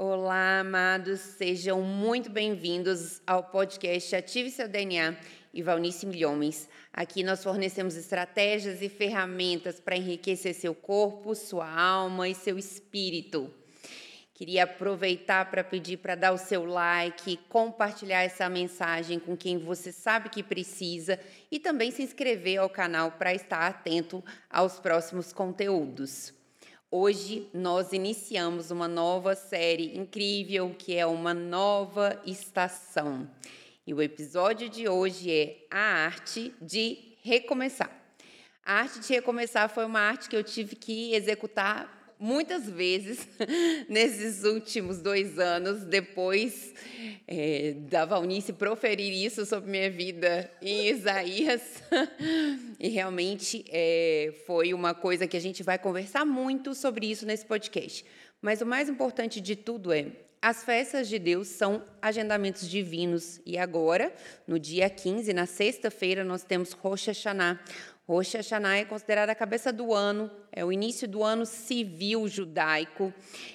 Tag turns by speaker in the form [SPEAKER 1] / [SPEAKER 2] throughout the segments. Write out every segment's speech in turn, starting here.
[SPEAKER 1] Olá, amados, sejam muito bem-vindos ao podcast Ative Seu DNA e Valnice Milhomens. Aqui nós fornecemos estratégias e ferramentas para enriquecer seu corpo, sua alma e seu espírito. Queria aproveitar para pedir para dar o seu like, compartilhar essa mensagem com quem você sabe que precisa e também se inscrever ao canal para estar atento aos próximos conteúdos. Hoje nós iniciamos uma nova série incrível que é uma nova estação. E o episódio de hoje é a arte de recomeçar. A arte de recomeçar foi uma arte que eu tive que executar muitas vezes nesses últimos dois anos, depois é, da Valnice proferir isso sobre minha vida em Isaías. e realmente é, foi uma coisa que a gente vai conversar muito sobre isso nesse podcast. Mas o mais importante de tudo é as festas de Deus são agendamentos divinos e agora, no dia 15, na sexta-feira, nós temos Rosh Hashanah, Rosh Hashanah é considerada a cabeça do ano, é o início do ano civil judaico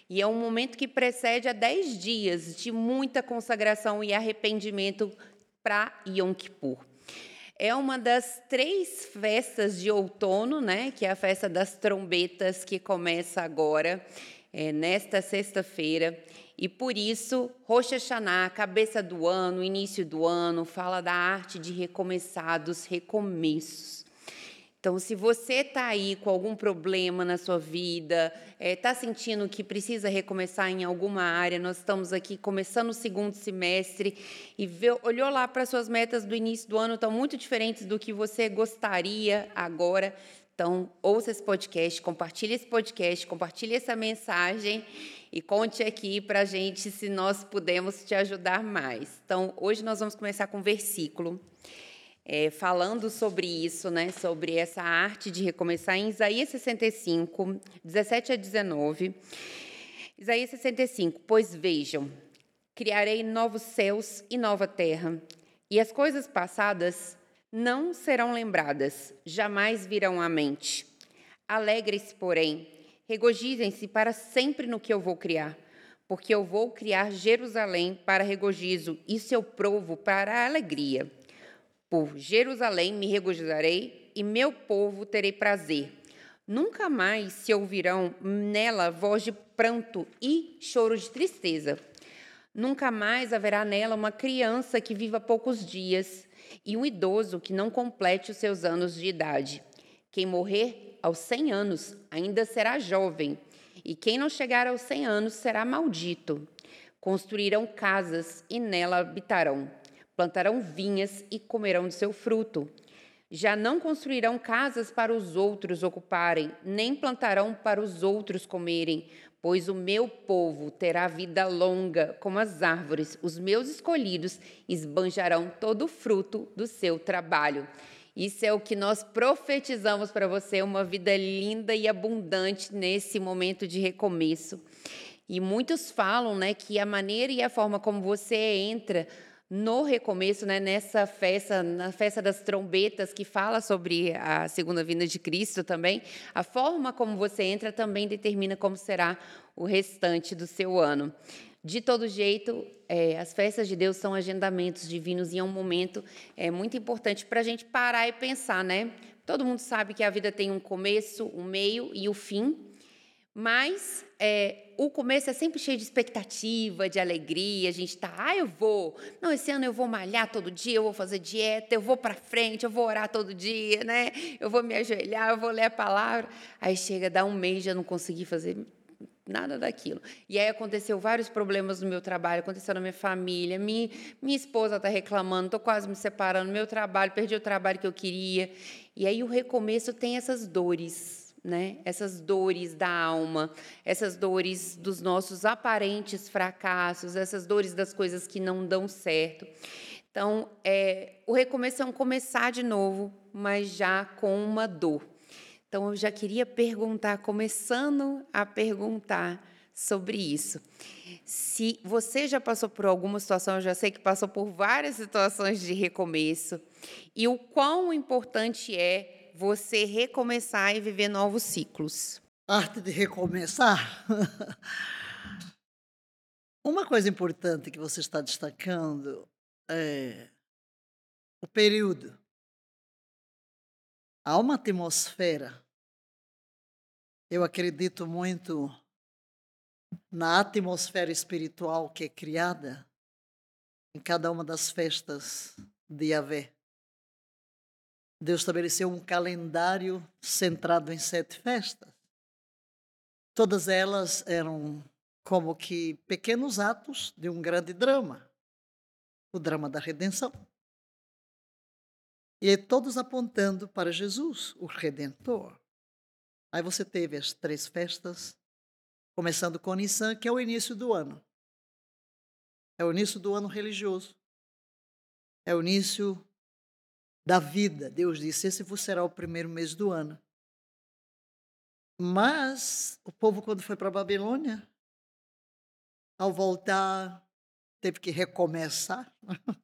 [SPEAKER 1] e é um momento que precede a dez dias de muita consagração e arrependimento para Yom Kippur. É uma das três festas de outono, né, que é a festa das trombetas, que começa agora, é, nesta sexta-feira. E por isso, Rosh Hashanah, cabeça do ano, início do ano, fala da arte de recomeçar, dos recomeços. Então, se você está aí com algum problema na sua vida, está é, tá sentindo que precisa recomeçar em alguma área, nós estamos aqui começando o segundo semestre e vê, olhou lá para suas metas do início do ano, estão muito diferentes do que você gostaria agora. Então, ouça esse podcast, compartilhe esse podcast, compartilhe essa mensagem e conte aqui para a gente se nós podemos te ajudar mais. Então, hoje nós vamos começar com um versículo é, falando sobre isso, né, sobre essa arte de recomeçar, em Isaías 65, 17 a 19. Isaías 65, pois vejam, criarei novos céus e nova terra, e as coisas passadas não serão lembradas, jamais virão à mente. Alegrem-se, porém, regozijem-se para sempre no que eu vou criar, porque eu vou criar Jerusalém para regozijo e seu provo para alegria. Por Jerusalém me regozijarei e meu povo terei prazer. Nunca mais se ouvirão nela voz de pranto e choro de tristeza. Nunca mais haverá nela uma criança que viva poucos dias e um idoso que não complete os seus anos de idade. Quem morrer aos cem anos ainda será jovem, e quem não chegar aos cem anos será maldito. Construirão casas e nela habitarão plantarão vinhas e comerão de seu fruto. Já não construirão casas para os outros ocuparem, nem plantarão para os outros comerem, pois o meu povo terá vida longa como as árvores, os meus escolhidos esbanjarão todo o fruto do seu trabalho. Isso é o que nós profetizamos para você, uma vida linda e abundante nesse momento de recomeço. E muitos falam, né, que a maneira e a forma como você entra no recomeço, né, nessa festa, na festa das trombetas, que fala sobre a segunda vinda de Cristo também, a forma como você entra também determina como será o restante do seu ano. De todo jeito, é, as festas de Deus são agendamentos divinos e é um momento é, muito importante para a gente parar e pensar, né? Todo mundo sabe que a vida tem um começo, um meio e o um fim. Mas é, o começo é sempre cheio de expectativa, de alegria. A gente tá, ah, eu vou. Não, esse ano eu vou malhar todo dia, eu vou fazer dieta, eu vou para frente, eu vou orar todo dia, né? Eu vou me ajoelhar, eu vou ler a palavra. Aí chega, dá um mês já não consegui fazer nada daquilo. E aí aconteceu vários problemas no meu trabalho, aconteceu na minha família. Minha, minha esposa está reclamando, estou quase me separando, meu trabalho, perdi o trabalho que eu queria. E aí o recomeço tem essas dores né? Essas dores da alma, essas dores dos nossos aparentes fracassos, essas dores das coisas que não dão certo. Então, é, o recomeço é um começar de novo, mas já com uma dor. Então, eu já queria perguntar, começando a perguntar sobre isso. Se você já passou por alguma situação, eu já sei que passou por várias situações de recomeço, e o quão importante é você recomeçar e viver novos ciclos?
[SPEAKER 2] Arte de recomeçar? Uma coisa importante que você está destacando é o período. Há uma atmosfera. Eu acredito muito na atmosfera espiritual que é criada em cada uma das festas de Yahvé. Deus estabeleceu um calendário centrado em sete festas. Todas elas eram como que pequenos atos de um grande drama o drama da redenção. E todos apontando para Jesus, o Redentor. Aí você teve as três festas, começando com Nissan, que é o início do ano. É o início do ano religioso. É o início da vida. Deus disse: Esse será o primeiro mês do ano. Mas o povo, quando foi para a Babilônia, ao voltar, teve que recomeçar.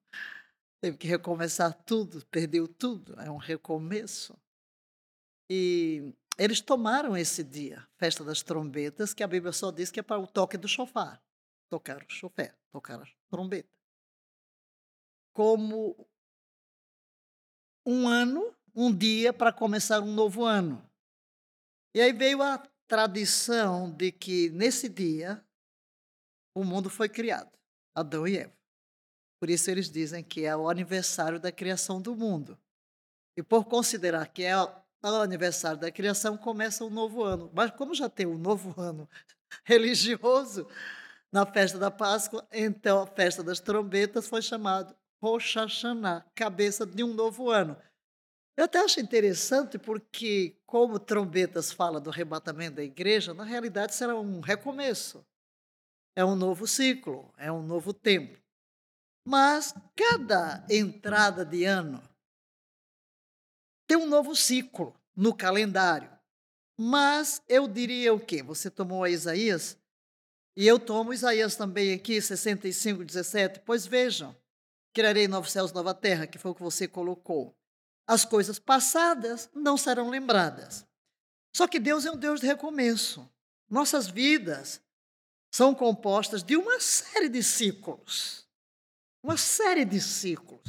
[SPEAKER 2] teve que recomeçar tudo, perdeu tudo. É um recomeço. E eles tomaram esse dia, festa das trombetas, que a Bíblia só diz que é para o toque do chofar. Tocar o chofé, tocar a trombeta. Como um ano, um dia para começar um novo ano. E aí veio a tradição de que nesse dia o mundo foi criado, Adão e Eva. Por isso eles dizem que é o aniversário da criação do mundo. E por considerar que é o aniversário da criação, começa um novo ano. Mas como já tem um novo ano religioso na festa da Páscoa, então a festa das trombetas foi chamada Rosh Hashanah, cabeça de um novo ano. Eu até acho interessante porque, como trombetas fala do arrebatamento da igreja, na realidade será um recomeço. É um novo ciclo, é um novo tempo. Mas cada entrada de ano tem um novo ciclo no calendário. Mas eu diria o quê? Você tomou a Isaías e eu tomo Isaías também aqui, 65, 17. Pois vejam, criarei novos céus, nova terra, que foi o que você colocou. As coisas passadas não serão lembradas. Só que Deus é um Deus de recomeço. Nossas vidas são compostas de uma série de ciclos. Uma série de ciclos.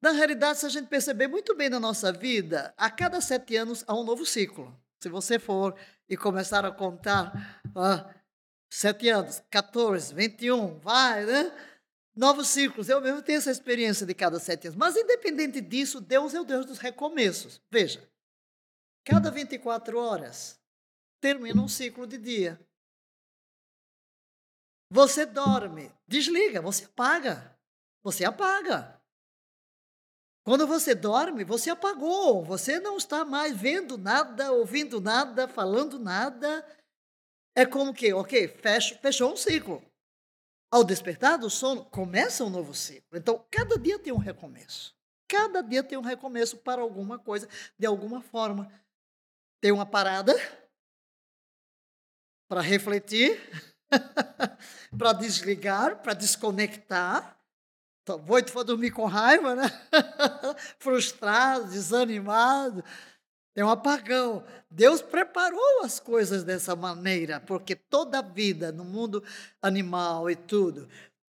[SPEAKER 2] Na realidade, se a gente perceber muito bem na nossa vida, a cada sete anos há um novo ciclo. Se você for e começar a contar, ah, sete anos, 14, 21, vai, né? Novos ciclos. Eu mesmo tenho essa experiência de cada sete anos. Mas, independente disso, Deus é o Deus dos recomeços. Veja, cada 24 horas termina um ciclo de dia. Você dorme, desliga, você apaga. Você apaga. Quando você dorme, você apagou. Você não está mais vendo nada, ouvindo nada, falando nada. É como que, ok, fecha, fechou um ciclo. Ao despertar do sono, começa um novo ciclo. Então, cada dia tem um recomeço. Cada dia tem um recomeço para alguma coisa, de alguma forma. Tem uma parada para refletir, para desligar, para desconectar. Vou for dormir com raiva, né? Frustrado, desanimado. É um apagão. Deus preparou as coisas dessa maneira, porque toda a vida no mundo animal e tudo,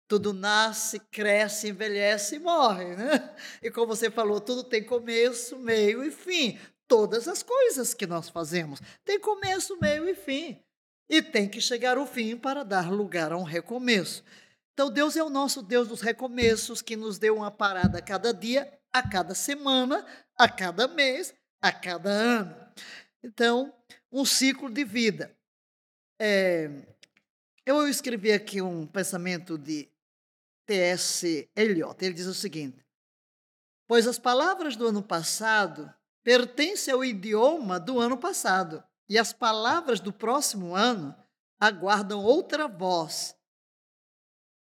[SPEAKER 2] tudo nasce, cresce, envelhece e morre, né? E como você falou, tudo tem começo, meio e fim. Todas as coisas que nós fazemos têm começo, meio e fim. E tem que chegar ao fim para dar lugar a um recomeço. Então, Deus é o nosso Deus dos recomeços, que nos deu uma parada a cada dia, a cada semana, a cada mês, a cada ano. Então, um ciclo de vida. É, eu escrevi aqui um pensamento de T.S. Eliot. Ele diz o seguinte: Pois as palavras do ano passado pertencem ao idioma do ano passado, e as palavras do próximo ano aguardam outra voz.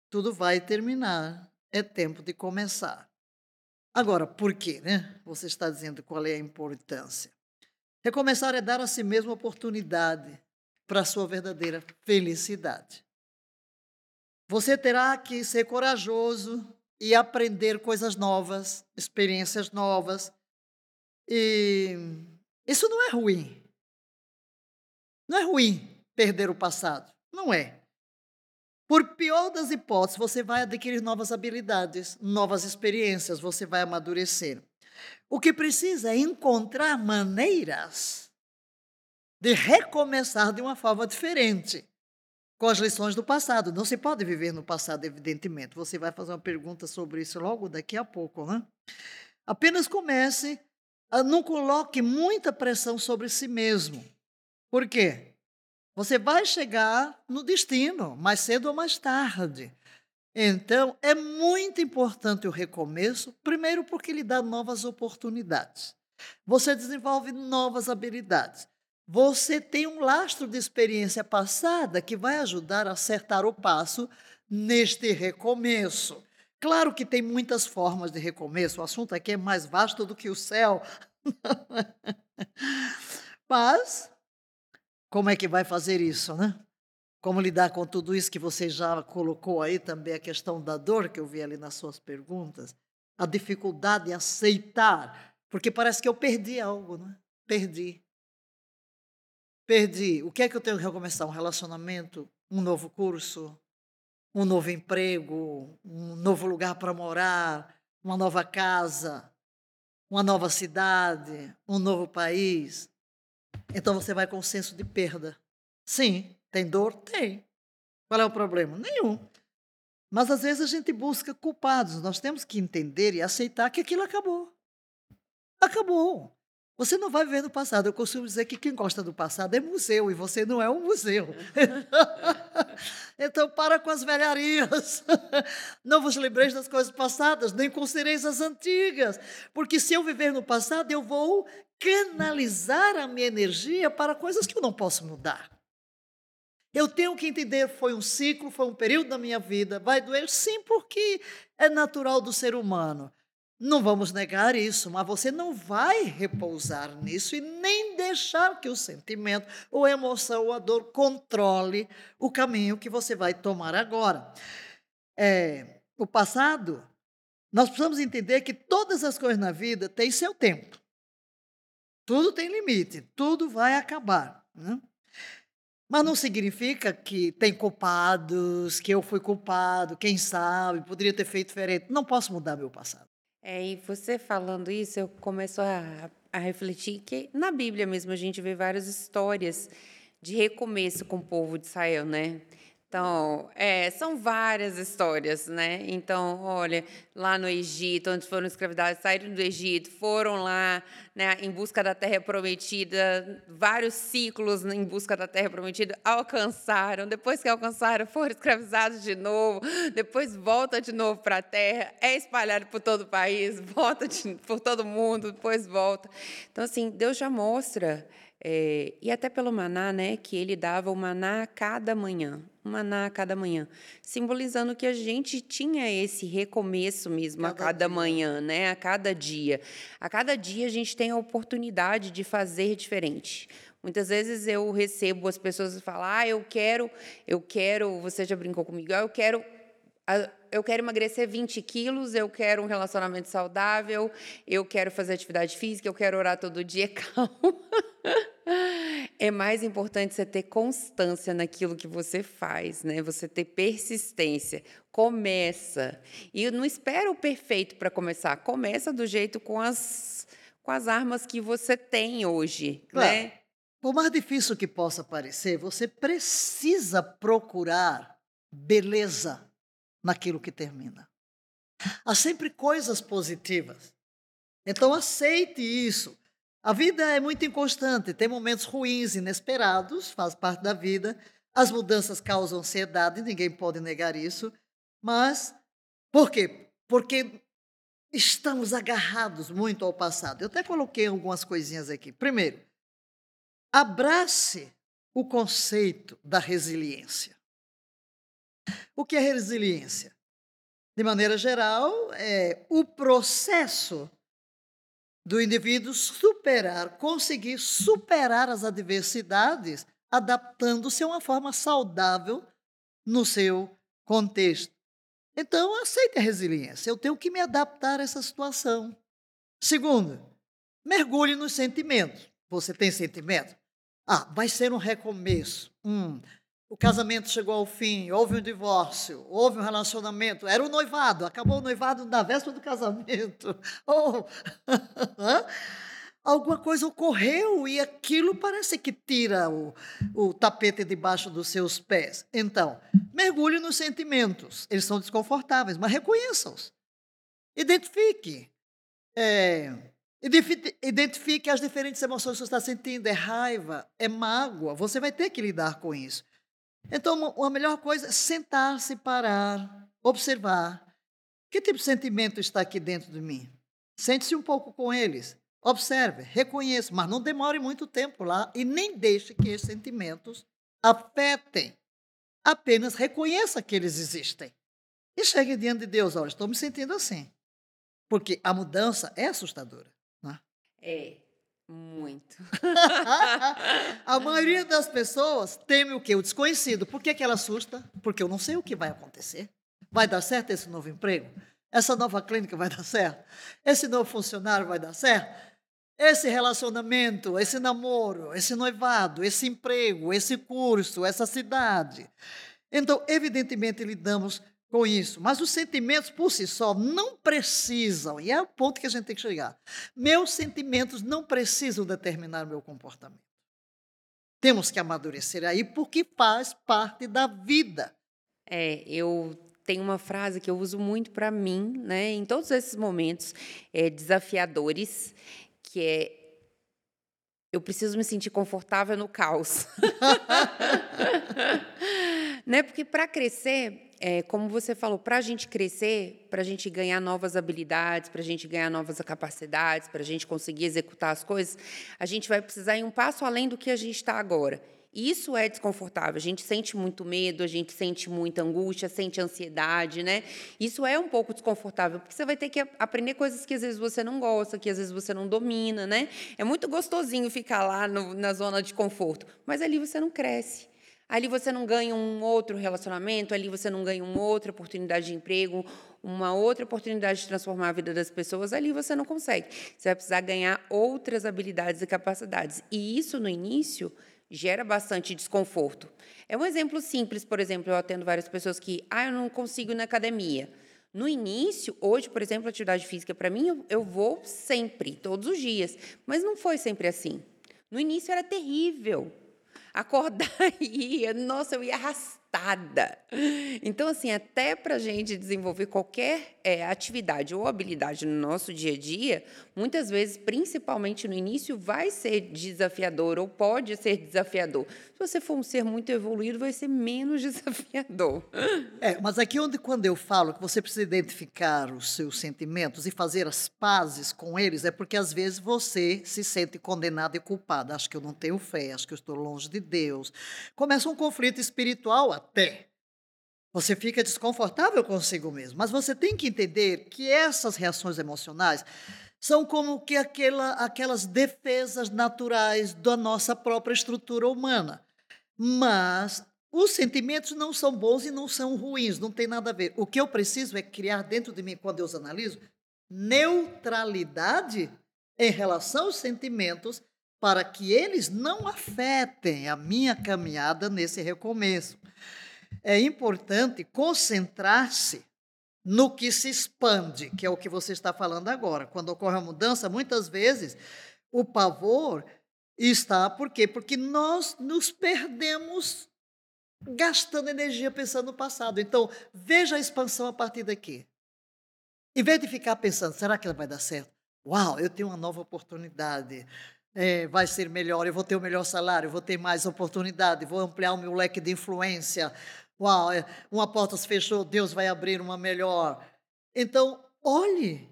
[SPEAKER 2] Tudo vai terminar, é tempo de começar. Agora, por quê? Né? Você está dizendo qual é a importância. Recomeçar é dar a si mesmo oportunidade para a sua verdadeira felicidade. Você terá que ser corajoso e aprender coisas novas, experiências novas. E isso não é ruim. Não é ruim perder o passado. Não é. Por pior das hipóteses, você vai adquirir novas habilidades, novas experiências, você vai amadurecer. O que precisa é encontrar maneiras de recomeçar de uma forma diferente com as lições do passado. Não se pode viver no passado, evidentemente. Você vai fazer uma pergunta sobre isso logo daqui a pouco, né? Apenas comece, não coloque muita pressão sobre si mesmo. Por quê? Você vai chegar no destino, mais cedo ou mais tarde. Então, é muito importante o recomeço, primeiro porque ele dá novas oportunidades. Você desenvolve novas habilidades. Você tem um lastro de experiência passada que vai ajudar a acertar o passo neste recomeço. Claro que tem muitas formas de recomeço, o assunto aqui é mais vasto do que o céu. Mas, como é que vai fazer isso, né? Como lidar com tudo isso que você já colocou aí também, a questão da dor que eu vi ali nas suas perguntas, a dificuldade em aceitar, porque parece que eu perdi algo, né? Perdi. Perdi. O que é que eu tenho que recomeçar? Um relacionamento? Um novo curso? Um novo emprego? Um novo lugar para morar? Uma nova casa? Uma nova cidade? Um novo país? Então você vai com um senso de perda. Sim, tem dor? Tem. Qual é o problema? Nenhum. Mas às vezes a gente busca culpados. Nós temos que entender e aceitar que aquilo acabou. Acabou. Você não vai viver no passado. Eu costumo dizer que quem gosta do passado é museu e você não é um museu. então, para com as velharias. Não vos lembreis das coisas passadas, nem considereis as antigas. Porque se eu viver no passado, eu vou canalizar a minha energia para coisas que eu não posso mudar. Eu tenho que entender, foi um ciclo, foi um período da minha vida. Vai doer sim, porque é natural do ser humano. Não vamos negar isso, mas você não vai repousar nisso e nem deixar que o sentimento, ou a emoção, ou a dor controle o caminho que você vai tomar agora. É, o passado, nós precisamos entender que todas as coisas na vida têm seu tempo. Tudo tem limite, tudo vai acabar. Né? Mas não significa que tem culpados, que eu fui culpado, quem sabe, poderia ter feito diferente. Não posso mudar meu passado.
[SPEAKER 1] É, e você falando isso, eu começo a, a refletir que na Bíblia mesmo a gente vê várias histórias de recomeço com o povo de Israel, né? Então, é, são várias histórias, né? Então, olha, lá no Egito, onde foram escravizados, saíram do Egito, foram lá né, em busca da terra prometida, vários ciclos em busca da terra prometida, alcançaram, depois que alcançaram, foram escravizados de novo, depois volta de novo para a terra, é espalhado por todo o país, volta de, por todo mundo, depois volta. Então, assim, Deus já mostra é, e até pelo maná, né, que ele dava o maná a cada manhã, o maná a cada manhã, simbolizando que a gente tinha esse recomeço mesmo cada a cada dia. manhã, né, a cada dia. A cada dia a gente tem a oportunidade de fazer diferente. Muitas vezes eu recebo as pessoas falar: "Ah, eu quero, eu quero", você já brincou comigo, ah, "Eu quero eu quero emagrecer 20 quilos, eu quero um relacionamento saudável, eu quero fazer atividade física, eu quero orar todo dia. Calma. É mais importante você ter constância naquilo que você faz, né? Você ter persistência. Começa. E não espera o perfeito para começar. Começa do jeito com as, com as armas que você tem hoje, claro. né?
[SPEAKER 2] Por mais difícil que possa parecer, você precisa procurar beleza naquilo que termina. Há sempre coisas positivas. Então aceite isso. A vida é muito inconstante, tem momentos ruins, inesperados, faz parte da vida. As mudanças causam ansiedade, ninguém pode negar isso. Mas por quê? Porque estamos agarrados muito ao passado. Eu até coloquei algumas coisinhas aqui. Primeiro, abrace o conceito da resiliência. O que é resiliência? De maneira geral, é o processo do indivíduo superar, conseguir superar as adversidades, adaptando-se a uma forma saudável no seu contexto. Então, aceite a resiliência. Eu tenho que me adaptar a essa situação. Segundo, mergulhe nos sentimentos. Você tem sentimento? Ah, vai ser um recomeço. Hum, o casamento chegou ao fim, houve um divórcio, houve um relacionamento, era o noivado, acabou o noivado na véspera do casamento. Oh, alguma coisa ocorreu e aquilo parece que tira o, o tapete debaixo dos seus pés. Então, mergulhe nos sentimentos. Eles são desconfortáveis, mas reconheça-os. Identifique. É, identifique as diferentes emoções que você está sentindo. É raiva, é mágoa. Você vai ter que lidar com isso. Então, a melhor coisa é sentar-se, parar, observar. Que tipo de sentimento está aqui dentro de mim? Sente-se um pouco com eles. Observe, reconheça, mas não demore muito tempo lá e nem deixe que esses sentimentos afetem. Apenas reconheça que eles existem. E chegue diante de Deus, olha, estou me sentindo assim. Porque a mudança é assustadora. Né?
[SPEAKER 1] É. Muito.
[SPEAKER 2] a maioria das pessoas teme o quê? O desconhecido. Por que, que ela assusta? Porque eu não sei o que vai acontecer. Vai dar certo esse novo emprego? Essa nova clínica vai dar certo? Esse novo funcionário vai dar certo? Esse relacionamento, esse namoro, esse noivado, esse emprego, esse curso, essa cidade. Então, evidentemente, lidamos com isso. Mas os sentimentos por si só não precisam, e é o ponto que a gente tem que chegar. Meus sentimentos não precisam determinar meu comportamento. Temos que amadurecer aí porque faz parte da vida.
[SPEAKER 1] É, eu tenho uma frase que eu uso muito para mim, né, em todos esses momentos é, desafiadores, que é eu preciso me sentir confortável no caos. né? Porque para crescer, é, como você falou, para a gente crescer, para a gente ganhar novas habilidades, para a gente ganhar novas capacidades, para a gente conseguir executar as coisas, a gente vai precisar ir um passo além do que a gente está agora. Isso é desconfortável. A gente sente muito medo, a gente sente muita angústia, sente ansiedade, né? Isso é um pouco desconfortável, porque você vai ter que aprender coisas que às vezes você não gosta, que às vezes você não domina, né? É muito gostosinho ficar lá no, na zona de conforto, mas ali você não cresce. Ali você não ganha um outro relacionamento, ali você não ganha uma outra oportunidade de emprego, uma outra oportunidade de transformar a vida das pessoas, ali você não consegue. Você vai precisar ganhar outras habilidades e capacidades. E isso, no início, gera bastante desconforto. É um exemplo simples, por exemplo, eu atendo várias pessoas que, ah, eu não consigo ir na academia. No início, hoje, por exemplo, atividade física, para mim, eu, eu vou sempre, todos os dias. Mas não foi sempre assim. No início era terrível acordar e ia, nossa, eu ia Então, assim, até para a gente desenvolver qualquer é, atividade ou habilidade no nosso dia a dia, muitas vezes, principalmente no início, vai ser desafiador ou pode ser desafiador. Se você for um ser muito evoluído, vai ser menos desafiador.
[SPEAKER 2] É, mas aqui onde quando eu falo que você precisa identificar os seus sentimentos e fazer as pazes com eles, é porque às vezes você se sente condenado e culpado. Acho que eu não tenho fé, acho que eu estou longe de Deus. Começa um conflito espiritual até. Você fica desconfortável consigo mesmo, mas você tem que entender que essas reações emocionais são como que aquela, aquelas defesas naturais da nossa própria estrutura humana. Mas os sentimentos não são bons e não são ruins, não tem nada a ver. O que eu preciso é criar dentro de mim, quando eu os analiso, neutralidade em relação aos sentimentos para que eles não afetem a minha caminhada nesse recomeço. É importante concentrar-se no que se expande, que é o que você está falando agora. Quando ocorre a mudança, muitas vezes o pavor está por quê? Porque nós nos perdemos gastando energia pensando no passado. Então, veja a expansão a partir daqui. Em vez de ficar pensando, será que ela vai dar certo? Uau, eu tenho uma nova oportunidade. É, vai ser melhor, eu vou ter o melhor salário, eu vou ter mais oportunidade, vou ampliar o meu leque de influência, Uau, é, uma porta se fechou, Deus vai abrir uma melhor. Então, olhe.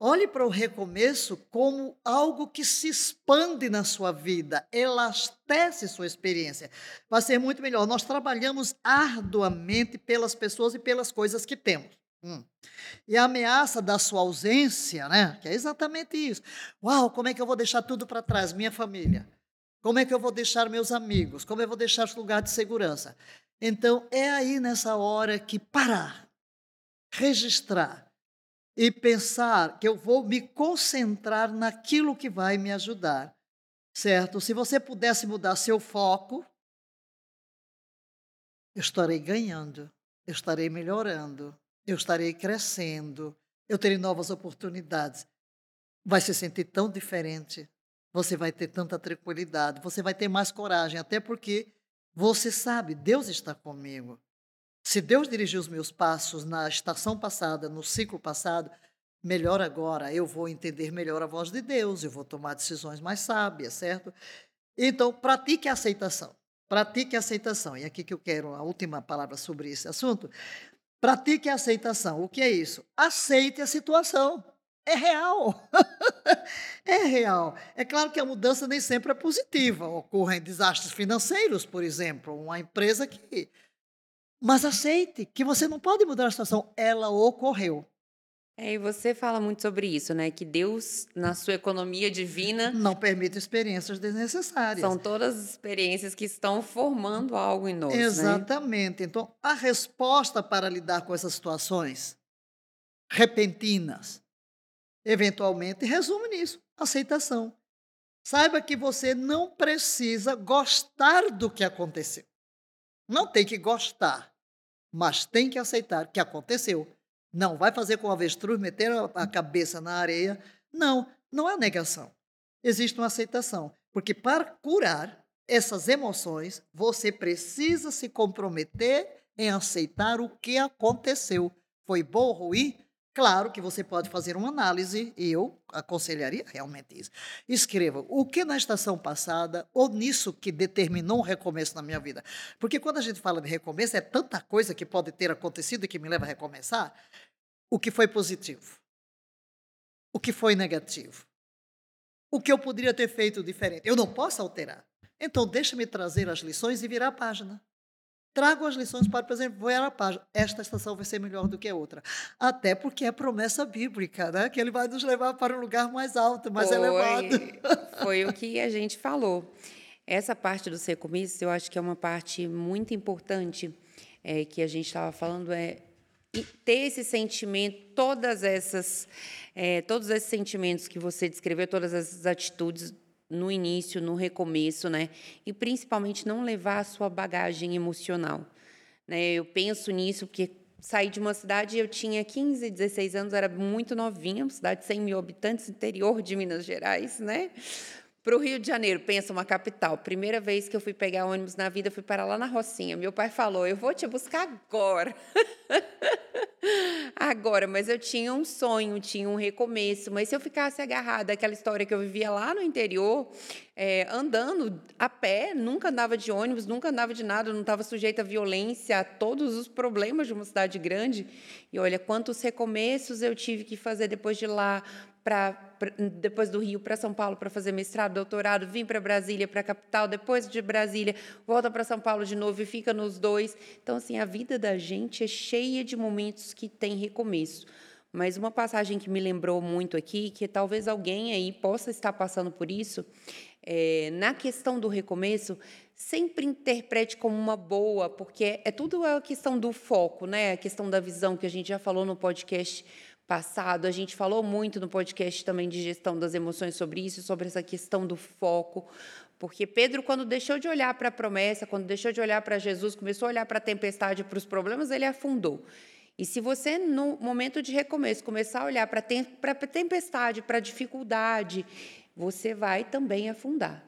[SPEAKER 2] Olhe para o recomeço como algo que se expande na sua vida, elastece sua experiência. Vai ser muito melhor. Nós trabalhamos arduamente pelas pessoas e pelas coisas que temos. Hum. E a ameaça da sua ausência, né? Que é exatamente isso. Uau, como é que eu vou deixar tudo para trás? Minha família. Como é que eu vou deixar meus amigos? Como eu vou deixar esse lugar de segurança? Então, é aí nessa hora que parar, registrar e pensar que eu vou me concentrar naquilo que vai me ajudar, certo? Se você pudesse mudar seu foco, eu estarei ganhando, eu estarei melhorando, eu estarei crescendo, eu terei novas oportunidades. Vai se sentir tão diferente, você vai ter tanta tranquilidade, você vai ter mais coragem, até porque você sabe, Deus está comigo. Se Deus dirigiu os meus passos na estação passada, no ciclo passado, melhor agora, eu vou entender melhor a voz de Deus, eu vou tomar decisões mais sábias, certo? Então, pratique a aceitação. Pratique a aceitação. E aqui que eu quero a última palavra sobre esse assunto. Pratique a aceitação. O que é isso? Aceite a situação. É real. é real. É claro que a mudança nem sempre é positiva. Ocorrem desastres financeiros, por exemplo, uma empresa que. Mas aceite que você não pode mudar a situação. Ela ocorreu.
[SPEAKER 1] É, e você fala muito sobre isso, né? Que Deus, na sua economia divina.
[SPEAKER 2] Não permite experiências desnecessárias.
[SPEAKER 1] São todas as experiências que estão formando algo em nós.
[SPEAKER 2] Né? Exatamente. Né? Então, a resposta para lidar com essas situações repentinas, eventualmente, resume nisso: aceitação. Saiba que você não precisa gostar do que aconteceu. Não tem que gostar, mas tem que aceitar que aconteceu não, vai fazer com o avestruz, meter a cabeça na areia. Não, não é negação. Existe uma aceitação. Porque para curar essas emoções, você precisa se comprometer em aceitar o que aconteceu. Foi bom ou ruim? Claro que você pode fazer uma análise, e eu aconselharia realmente isso. Escreva o que na estação passada ou nisso que determinou um recomeço na minha vida. Porque quando a gente fala de recomeço, é tanta coisa que pode ter acontecido e que me leva a recomeçar. O que foi positivo? O que foi negativo? O que eu poderia ter feito diferente? Eu não posso alterar. Então, deixa-me trazer as lições e virar a página. Trago as lições para, por exemplo, virar a página. Esta estação vai ser melhor do que a outra. Até porque é promessa bíblica, né? que ele vai nos levar para um lugar mais alto, mais
[SPEAKER 1] foi,
[SPEAKER 2] elevado.
[SPEAKER 1] Foi o que a gente falou. Essa parte do recomeço, eu acho que é uma parte muito importante é, que a gente estava falando, é ter esse sentimento, todas essas, é, todos esses sentimentos que você descreveu, todas essas atitudes no início, no recomeço, né? E principalmente não levar a sua bagagem emocional. Né? Eu penso nisso porque saí de uma cidade, eu tinha 15, 16 anos, era muito novinha, uma cidade de 100 mil habitantes, interior de Minas Gerais, né? Para o Rio de Janeiro, pensa uma capital. Primeira vez que eu fui pegar ônibus na vida, fui parar lá na Rocinha. Meu pai falou: Eu vou te buscar agora. agora, mas eu tinha um sonho, tinha um recomeço. Mas se eu ficasse agarrada àquela história que eu vivia lá no interior, é, andando a pé, nunca andava de ônibus, nunca andava de nada, não estava sujeita à violência, a todos os problemas de uma cidade grande. E olha quantos recomeços eu tive que fazer depois de lá, para depois do Rio para São Paulo para fazer mestrado, doutorado, vim para Brasília, para a capital, depois de Brasília, volta para São Paulo de novo e fica nos dois. Então, assim, a vida da gente é cheia de momentos que tem recomeço. Mas uma passagem que me lembrou muito aqui, que talvez alguém aí possa estar passando por isso, é, na questão do recomeço, sempre interprete como uma boa, porque é tudo a questão do foco, né? A questão da visão que a gente já falou no podcast passado. A gente falou muito no podcast também de gestão das emoções sobre isso, sobre essa questão do foco. Porque Pedro, quando deixou de olhar para a promessa, quando deixou de olhar para Jesus, começou a olhar para a tempestade, para os problemas, ele afundou. E se você, no momento de recomeço, começar a olhar para a tempestade, para a dificuldade, você vai também afundar.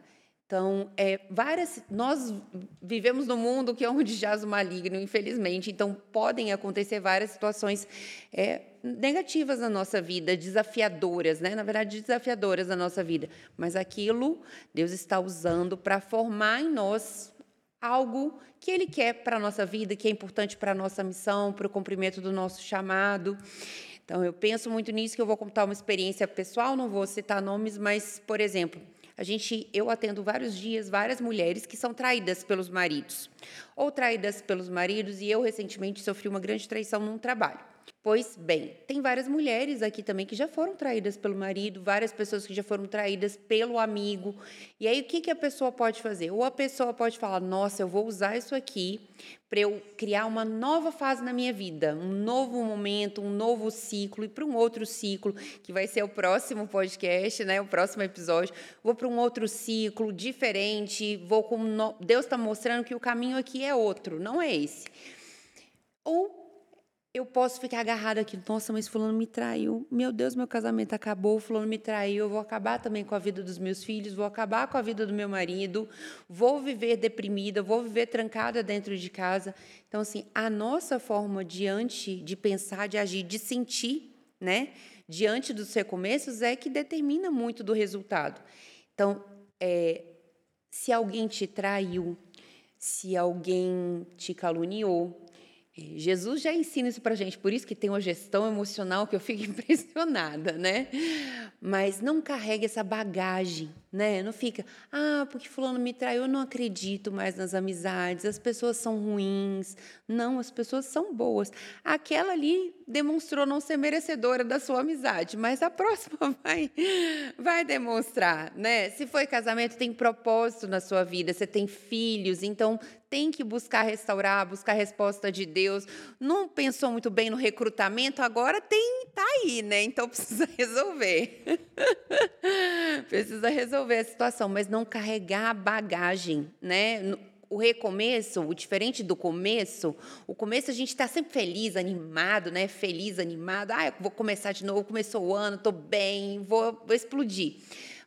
[SPEAKER 1] Então, é, várias, nós vivemos num mundo que é onde jaz o maligno, infelizmente. Então, podem acontecer várias situações é, negativas na nossa vida, desafiadoras, né? Na verdade, desafiadoras na nossa vida. Mas aquilo Deus está usando para formar em nós algo que Ele quer para a nossa vida, que é importante para a nossa missão, para o cumprimento do nosso chamado. Então, eu penso muito nisso, que eu vou contar uma experiência pessoal, não vou citar nomes, mas, por exemplo, a gente, eu atendo vários dias várias mulheres que são traídas pelos maridos, ou traídas pelos maridos, e eu recentemente sofri uma grande traição num trabalho. Pois bem, tem várias mulheres aqui também que já foram traídas pelo marido, várias pessoas que já foram traídas pelo amigo. E aí, o que, que a pessoa pode fazer? Ou a pessoa pode falar: Nossa, eu vou usar isso aqui para eu criar uma nova fase na minha vida, um novo momento, um novo ciclo, e para um outro ciclo, que vai ser o próximo podcast, né? o próximo episódio. Vou para um outro ciclo diferente, vou com. Deus está mostrando que o caminho aqui é outro, não é esse. Ou eu posso ficar agarrada aqui, nossa, mas fulano me traiu. Meu Deus, meu casamento acabou, fulano me traiu. Eu vou acabar também com a vida dos meus filhos, vou acabar com a vida do meu marido, vou viver deprimida, vou viver trancada dentro de casa. Então, assim, a nossa forma diante de pensar, de agir, de sentir, né, diante dos recomeços é que determina muito do resultado. Então, é, se alguém te traiu, se alguém te caluniou, Jesus já ensina isso para gente, por isso que tem uma gestão emocional que eu fico impressionada, né? Mas não carregue essa bagagem, né? Não fica, ah, porque fulano me traiu, eu não acredito mais nas amizades, as pessoas são ruins. Não, as pessoas são boas. Aquela ali demonstrou não ser merecedora da sua amizade, mas a próxima vai, vai demonstrar, né? Se foi casamento, tem propósito na sua vida, você tem filhos, então tem que buscar restaurar, buscar resposta de Deus. Não pensou muito bem no recrutamento, agora tem tá aí, né? Então precisa resolver. precisa resolver a situação, mas não carregar a bagagem, né? o recomeço, o diferente do começo, o começo a gente está sempre feliz, animado, né? Feliz, animado. Ah, eu vou começar de novo, começou o ano, estou bem, vou, vou explodir.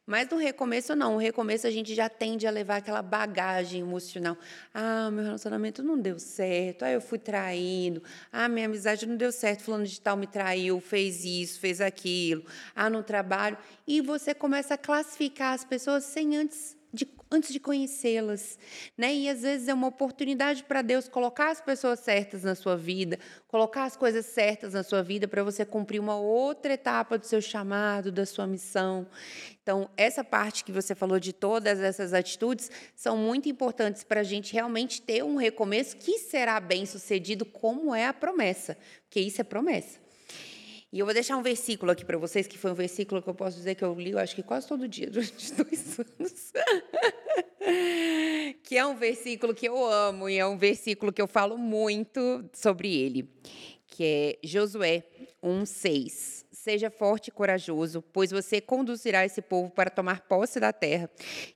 [SPEAKER 1] Mas no recomeço, não. No recomeço, a gente já tende a levar aquela bagagem emocional. Ah, meu relacionamento não deu certo. Ah, eu fui traído. Ah, minha amizade não deu certo. Fulano de tal me traiu, fez isso, fez aquilo. Ah, no trabalho. E você começa a classificar as pessoas sem antes de, antes de conhecê-las, né? E às vezes é uma oportunidade para Deus colocar as pessoas certas na sua vida, colocar as coisas certas na sua vida para você cumprir uma outra etapa do seu chamado, da sua missão. Então, essa parte que você falou de todas essas atitudes são muito importantes para a gente realmente ter um recomeço que será bem sucedido, como é a promessa, porque isso é promessa. E eu vou deixar um versículo aqui para vocês, que foi um versículo que eu posso dizer que eu li, eu acho que quase todo dia, durante dois anos. que é um versículo que eu amo e é um versículo que eu falo muito sobre ele, que é Josué 1:6. Seja forte e corajoso, pois você conduzirá esse povo para tomar posse da terra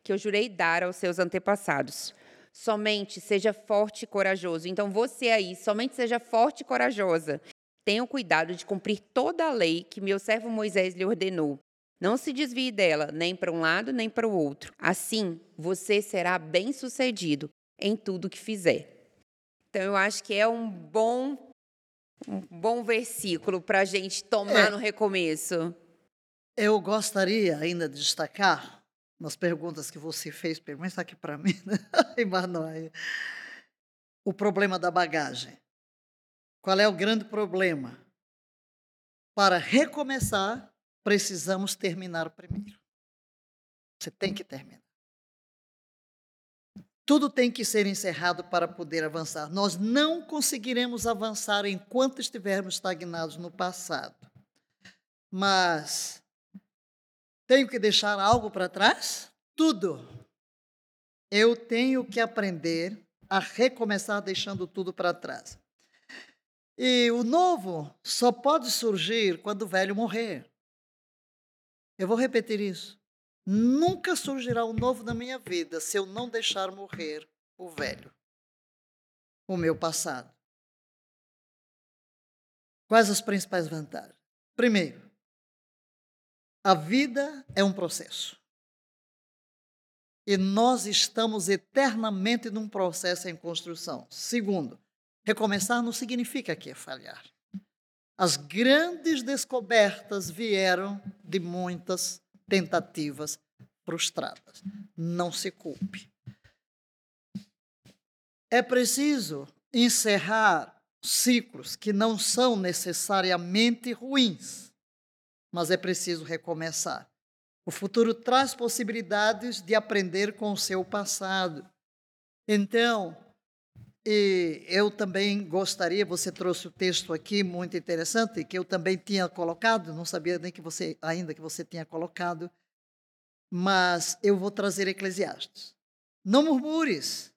[SPEAKER 1] que eu jurei dar aos seus antepassados. Somente seja forte e corajoso. Então você aí, somente seja forte e corajosa Tenha cuidado de cumprir toda a lei que meu servo Moisés lhe ordenou. Não se desvie dela, nem para um lado, nem para o outro. Assim, você será bem-sucedido em tudo que fizer. Então, eu acho que é um bom, um bom versículo para a gente tomar é, no recomeço.
[SPEAKER 2] Eu gostaria ainda de destacar nas perguntas que você fez, pergunta aqui para mim, né? o problema da bagagem. Qual é o grande problema? Para recomeçar, precisamos terminar primeiro. Você tem que terminar. Tudo tem que ser encerrado para poder avançar. Nós não conseguiremos avançar enquanto estivermos estagnados no passado. Mas tenho que deixar algo para trás? Tudo. Eu tenho que aprender a recomeçar deixando tudo para trás. E o novo só pode surgir quando o velho morrer. Eu vou repetir isso. Nunca surgirá o novo na minha vida se eu não deixar morrer o velho, o meu passado. Quais as principais vantagens? Primeiro, a vida é um processo. E nós estamos eternamente num processo em construção. Segundo, Recomeçar não significa que é falhar. As grandes descobertas vieram de muitas tentativas frustradas. Não se culpe. É preciso encerrar ciclos que não são necessariamente ruins, mas é preciso recomeçar. O futuro traz possibilidades de aprender com o seu passado. Então, E eu também gostaria, você trouxe o texto aqui muito interessante, que eu também tinha colocado, não sabia nem que você ainda que você tinha colocado, mas eu vou trazer Eclesiastes. Não murmures,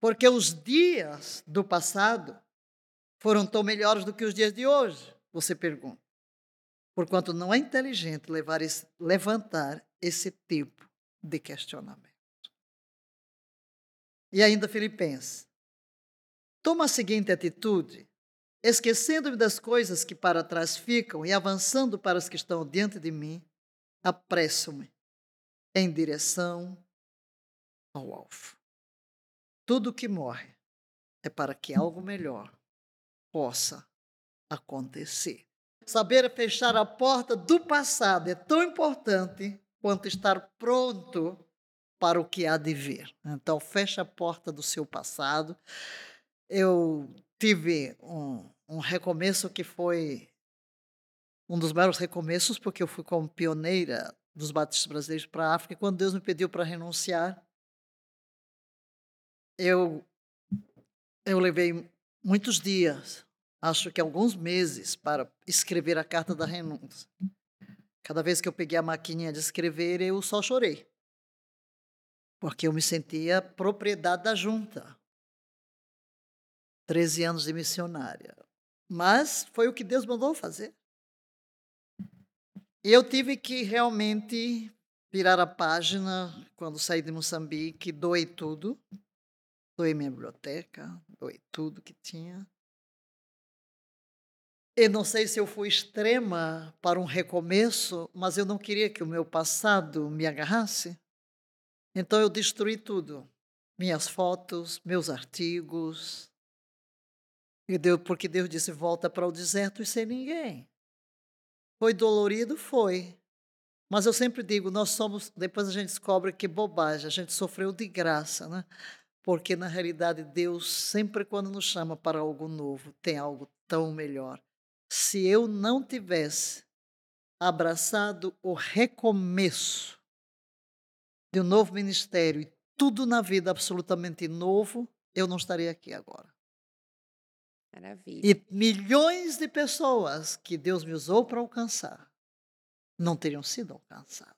[SPEAKER 2] porque os dias do passado foram tão melhores do que os dias de hoje, você pergunta. Porquanto não é inteligente levar esse, levantar esse tipo de questionamento. E ainda Filipenses. Toma a seguinte atitude: esquecendo-me das coisas que para trás ficam e avançando para as que estão diante de mim, apresso-me em direção ao alvo. Tudo que morre é para que algo melhor possa acontecer. Saber fechar a porta do passado é tão importante quanto estar pronto para o que há de vir. Então, feche a porta do seu passado. Eu tive um, um recomeço que foi um dos maiores recomeços, porque eu fui como pioneira dos batistas brasileiros para a África. Quando Deus me pediu para renunciar, eu, eu levei muitos dias, acho que alguns meses, para escrever a carta da renúncia. Cada vez que eu peguei a maquininha de escrever, eu só chorei porque eu me sentia propriedade da junta. Treze anos de missionária. Mas foi o que Deus mandou fazer. Eu tive que realmente virar a página quando saí de Moçambique, doei tudo. Doei minha biblioteca, doei tudo que tinha. Eu não sei se eu fui extrema para um recomeço, mas eu não queria que o meu passado me agarrasse. Então eu destruí tudo. Minhas fotos, meus artigos. E Deus, porque Deus disse: volta para o deserto e sem ninguém. Foi dolorido? Foi. Mas eu sempre digo: nós somos. Depois a gente descobre que bobagem, a gente sofreu de graça, né? Porque na realidade Deus, sempre quando nos chama para algo novo, tem algo tão melhor. Se eu não tivesse abraçado o recomeço, de um novo ministério e tudo na vida absolutamente novo, eu não estaria aqui agora.
[SPEAKER 1] Maravilha.
[SPEAKER 2] E milhões de pessoas que Deus me usou para alcançar não teriam sido alcançadas.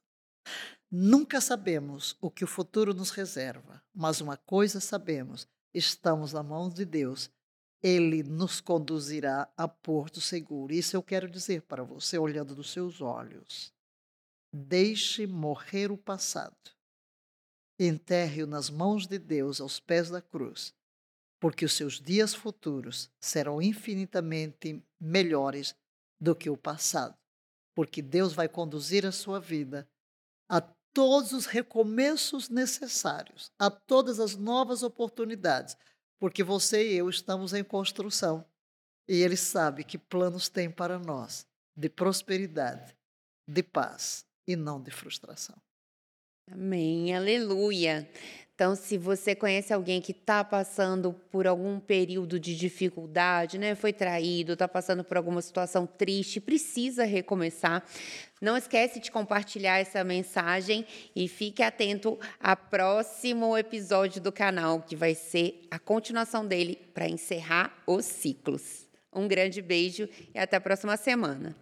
[SPEAKER 2] Nunca sabemos o que o futuro nos reserva, mas uma coisa sabemos: estamos na mão de Deus. Ele nos conduzirá a porto seguro. Isso eu quero dizer para você, olhando nos seus olhos. Deixe morrer o passado enterre-o nas mãos de Deus aos pés da cruz, porque os seus dias futuros serão infinitamente melhores do que o passado, porque Deus vai conduzir a sua vida a todos os recomeços necessários, a todas as novas oportunidades, porque você e eu estamos em construção e Ele sabe que planos tem para nós de prosperidade, de paz e não de frustração.
[SPEAKER 1] Amém, aleluia. Então, se você conhece alguém que está passando por algum período de dificuldade, né, foi traído, está passando por alguma situação triste, precisa recomeçar, não esquece de compartilhar essa mensagem e fique atento ao próximo episódio do canal, que vai ser a continuação dele para encerrar os ciclos. Um grande beijo e até a próxima semana.